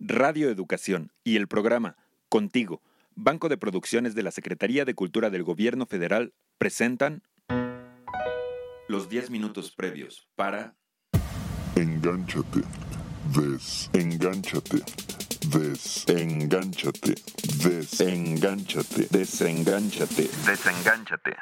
Radio Educación y el programa Contigo, Banco de Producciones de la Secretaría de Cultura del Gobierno Federal, presentan los 10 minutos previos para Engánchate, desengánchate, desengánchate, desengánchate, Desengánchate, desengánchate.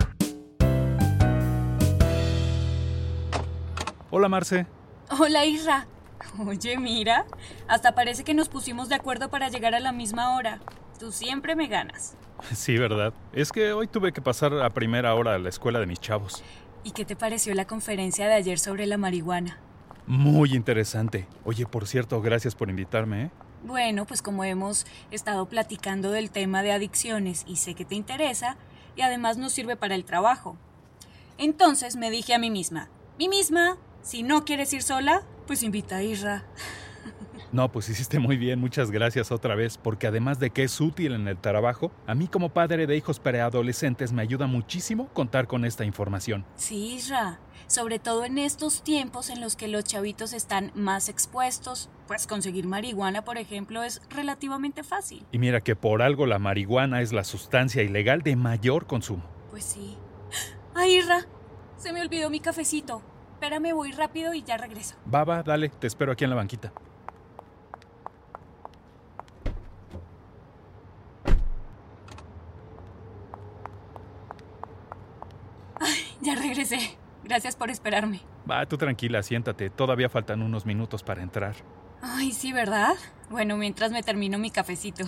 Hola Marce. Hola Isra. Oye, mira, hasta parece que nos pusimos de acuerdo para llegar a la misma hora. Tú siempre me ganas. Sí, ¿verdad? Es que hoy tuve que pasar a primera hora a la escuela de mis chavos. ¿Y qué te pareció la conferencia de ayer sobre la marihuana? Muy interesante. Oye, por cierto, gracias por invitarme, ¿eh? Bueno, pues como hemos estado platicando del tema de adicciones y sé que te interesa, y además nos sirve para el trabajo. Entonces me dije a mí misma, mí misma, si no quieres ir sola, pues invita a Isra. No, pues hiciste muy bien, muchas gracias otra vez, porque además de que es útil en el trabajo, a mí como padre de hijos preadolescentes me ayuda muchísimo contar con esta información. Sí, Isra, sobre todo en estos tiempos en los que los chavitos están más expuestos, pues conseguir marihuana, por ejemplo, es relativamente fácil. Y mira que por algo la marihuana es la sustancia ilegal de mayor consumo. Pues sí. ¡Ay, Isra! Se me olvidó mi cafecito. Espérame, voy rápido y ya regreso. Baba, dale, te espero aquí en la banquita. Ya regresé. Gracias por esperarme. Va, tú tranquila, siéntate, todavía faltan unos minutos para entrar. Ay, sí, ¿verdad? Bueno, mientras me termino mi cafecito.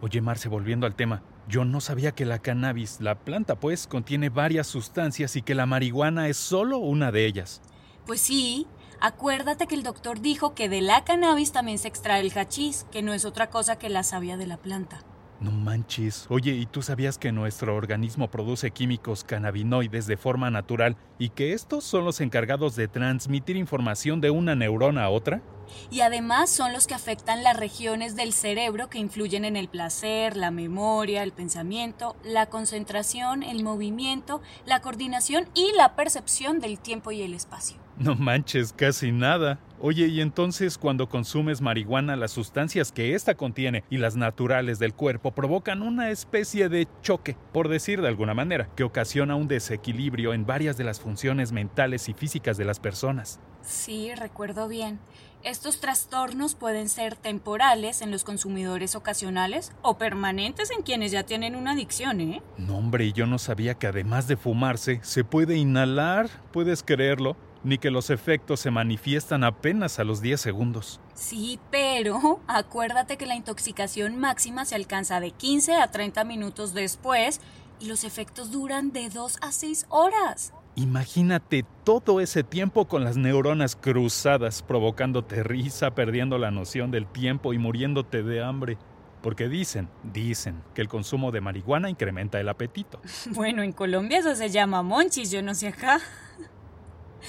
Oye, Marce, volviendo al tema, yo no sabía que la cannabis, la planta pues, contiene varias sustancias y que la marihuana es solo una de ellas. Pues sí, acuérdate que el doctor dijo que de la cannabis también se extrae el hachís, que no es otra cosa que la savia de la planta. No manches. Oye, ¿y tú sabías que nuestro organismo produce químicos cannabinoides de forma natural y que estos son los encargados de transmitir información de una neurona a otra? Y además son los que afectan las regiones del cerebro que influyen en el placer, la memoria, el pensamiento, la concentración, el movimiento, la coordinación y la percepción del tiempo y el espacio. No manches, casi nada. Oye, y entonces cuando consumes marihuana, las sustancias que ésta contiene y las naturales del cuerpo provocan una especie de choque, por decir de alguna manera, que ocasiona un desequilibrio en varias de las funciones mentales y físicas de las personas. Sí, recuerdo bien. Estos trastornos pueden ser temporales en los consumidores ocasionales o permanentes en quienes ya tienen una adicción, ¿eh? No, hombre, y yo no sabía que además de fumarse, se puede inhalar, ¿puedes creerlo? Ni que los efectos se manifiestan apenas a los 10 segundos. Sí, pero acuérdate que la intoxicación máxima se alcanza de 15 a 30 minutos después y los efectos duran de 2 a 6 horas. Imagínate todo ese tiempo con las neuronas cruzadas, provocándote risa, perdiendo la noción del tiempo y muriéndote de hambre. Porque dicen, dicen, que el consumo de marihuana incrementa el apetito. Bueno, en Colombia eso se llama monchis, yo no sé acá.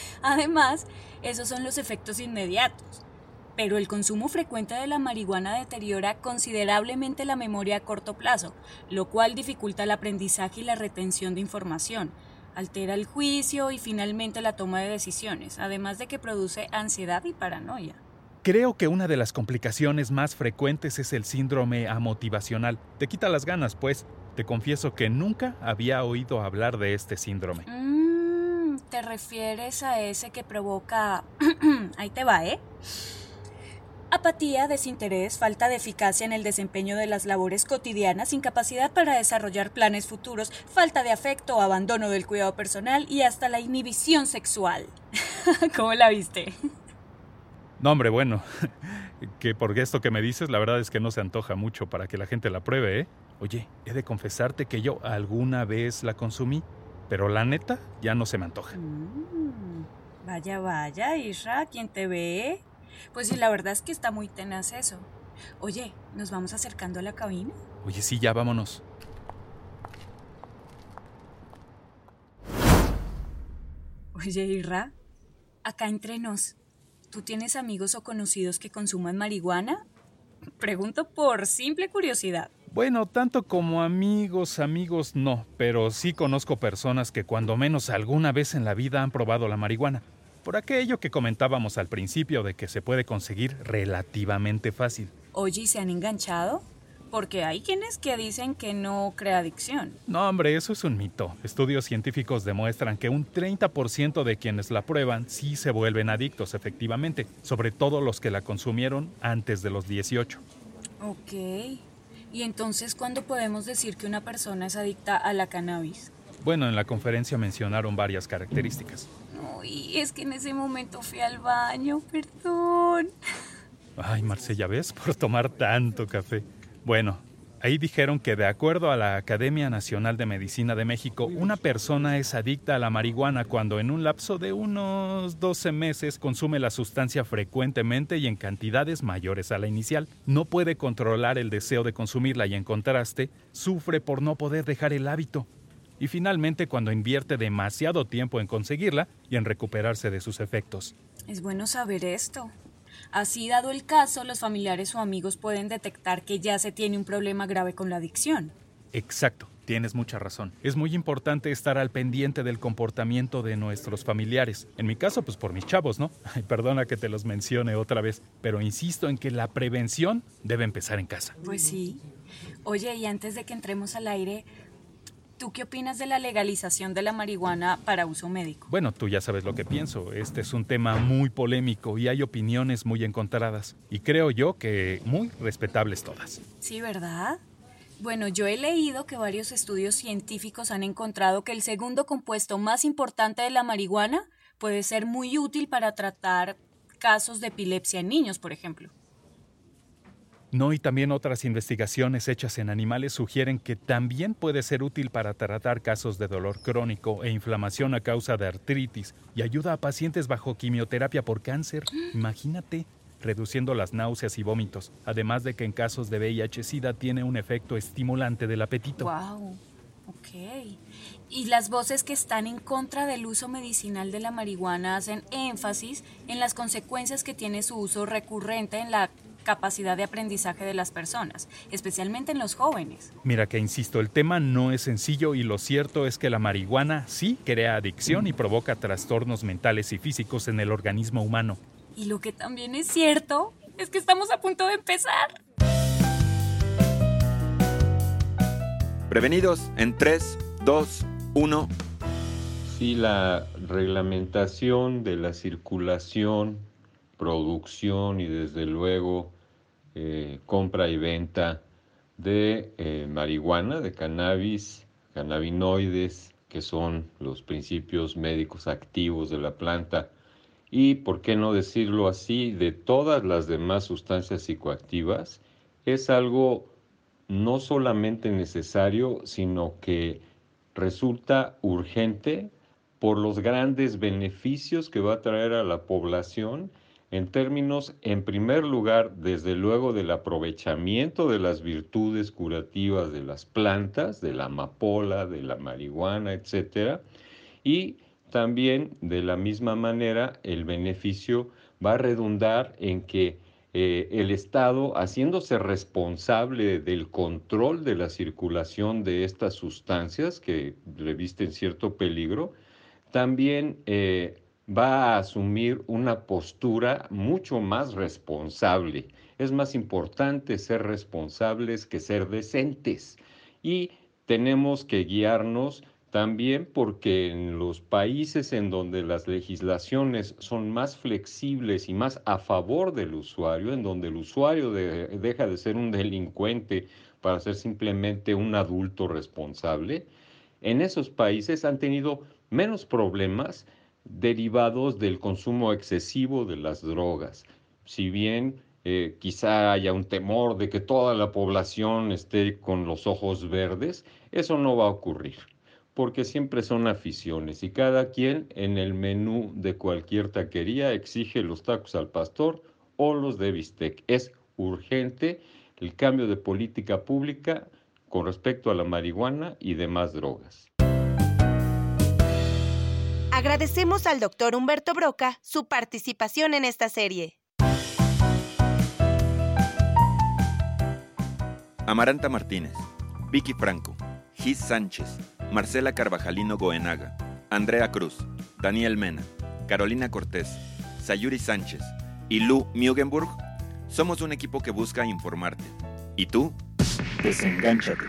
Además, esos son los efectos inmediatos. Pero el consumo frecuente de la marihuana deteriora considerablemente la memoria a corto plazo, lo cual dificulta el aprendizaje y la retención de información, altera el juicio y finalmente la toma de decisiones, además de que produce ansiedad y paranoia. Creo que una de las complicaciones más frecuentes es el síndrome amotivacional. Te quita las ganas, pues. Te confieso que nunca había oído hablar de este síndrome. Mm, ¿Te refieres a ese que provoca... Ahí te va, ¿eh? Apatía, desinterés, falta de eficacia en el desempeño de las labores cotidianas, incapacidad para desarrollar planes futuros, falta de afecto, abandono del cuidado personal y hasta la inhibición sexual. ¿Cómo la viste? No, hombre, bueno, que por esto que me dices, la verdad es que no se antoja mucho para que la gente la pruebe, ¿eh? Oye, he de confesarte que yo alguna vez la consumí, pero la neta ya no se me antoja. Mm, vaya, vaya, Isra, ¿quién te ve? Pues sí, la verdad es que está muy tenaz eso. Oye, ¿nos vamos acercando a la cabina? Oye, sí, ya vámonos. Oye, Isra, acá entre nos, ¿tú tienes amigos o conocidos que consuman marihuana? Pregunto por simple curiosidad. Bueno, tanto como amigos, amigos no, pero sí conozco personas que cuando menos alguna vez en la vida han probado la marihuana. Por aquello que comentábamos al principio de que se puede conseguir relativamente fácil. Oye, ¿y se han enganchado? Porque hay quienes que dicen que no crea adicción. No, hombre, eso es un mito. Estudios científicos demuestran que un 30% de quienes la prueban sí se vuelven adictos, efectivamente, sobre todo los que la consumieron antes de los 18. Ok. ¿Y entonces cuándo podemos decir que una persona es adicta a la cannabis? Bueno, en la conferencia mencionaron varias características. Uy, es que en ese momento fui al baño, perdón. Ay, Marcella, ¿ves? Por tomar tanto café. Bueno, ahí dijeron que de acuerdo a la Academia Nacional de Medicina de México, una persona es adicta a la marihuana cuando en un lapso de unos 12 meses consume la sustancia frecuentemente y en cantidades mayores a la inicial. No puede controlar el deseo de consumirla y en contraste, sufre por no poder dejar el hábito. Y finalmente cuando invierte demasiado tiempo en conseguirla y en recuperarse de sus efectos. Es bueno saber esto. Así, dado el caso, los familiares o amigos pueden detectar que ya se tiene un problema grave con la adicción. Exacto, tienes mucha razón. Es muy importante estar al pendiente del comportamiento de nuestros familiares. En mi caso, pues por mis chavos, ¿no? Ay, perdona que te los mencione otra vez, pero insisto en que la prevención debe empezar en casa. Pues sí. Oye, y antes de que entremos al aire, ¿Tú qué opinas de la legalización de la marihuana para uso médico? Bueno, tú ya sabes lo que pienso. Este es un tema muy polémico y hay opiniones muy encontradas. Y creo yo que muy respetables todas. Sí, ¿verdad? Bueno, yo he leído que varios estudios científicos han encontrado que el segundo compuesto más importante de la marihuana puede ser muy útil para tratar casos de epilepsia en niños, por ejemplo. No, y también otras investigaciones hechas en animales sugieren que también puede ser útil para tratar casos de dolor crónico e inflamación a causa de artritis y ayuda a pacientes bajo quimioterapia por cáncer. Imagínate, reduciendo las náuseas y vómitos, además de que en casos de VIH-Sida tiene un efecto estimulante del apetito. Wow. Ok. Y las voces que están en contra del uso medicinal de la marihuana hacen énfasis en las consecuencias que tiene su uso recurrente en la capacidad de aprendizaje de las personas, especialmente en los jóvenes. Mira que insisto, el tema no es sencillo y lo cierto es que la marihuana sí crea adicción y provoca trastornos mentales y físicos en el organismo humano. Y lo que también es cierto es que estamos a punto de empezar. Prevenidos en 3, 2, 1. Sí, la reglamentación de la circulación producción y desde luego eh, compra y venta de eh, marihuana, de cannabis, cannabinoides, que son los principios médicos activos de la planta, y, por qué no decirlo así, de todas las demás sustancias psicoactivas, es algo no solamente necesario, sino que resulta urgente por los grandes beneficios que va a traer a la población en términos, en primer lugar, desde luego del aprovechamiento de las virtudes curativas de las plantas, de la amapola, de la marihuana, etcétera, y también de la misma manera el beneficio va a redundar en que eh, el Estado, haciéndose responsable del control de la circulación de estas sustancias que revisten cierto peligro, también eh, va a asumir una postura mucho más responsable. Es más importante ser responsables que ser decentes. Y tenemos que guiarnos también porque en los países en donde las legislaciones son más flexibles y más a favor del usuario, en donde el usuario deja de ser un delincuente para ser simplemente un adulto responsable, en esos países han tenido menos problemas derivados del consumo excesivo de las drogas. Si bien eh, quizá haya un temor de que toda la población esté con los ojos verdes, eso no va a ocurrir, porque siempre son aficiones y cada quien en el menú de cualquier taquería exige los tacos al pastor o los de bistec. Es urgente el cambio de política pública con respecto a la marihuana y demás drogas. Agradecemos al doctor Humberto Broca su participación en esta serie. Amaranta Martínez, Vicky Franco, Gis Sánchez, Marcela Carvajalino Goenaga, Andrea Cruz, Daniel Mena, Carolina Cortés, Sayuri Sánchez y Lu Mugenburg Somos un equipo que busca informarte. ¿Y tú? Desengánchate.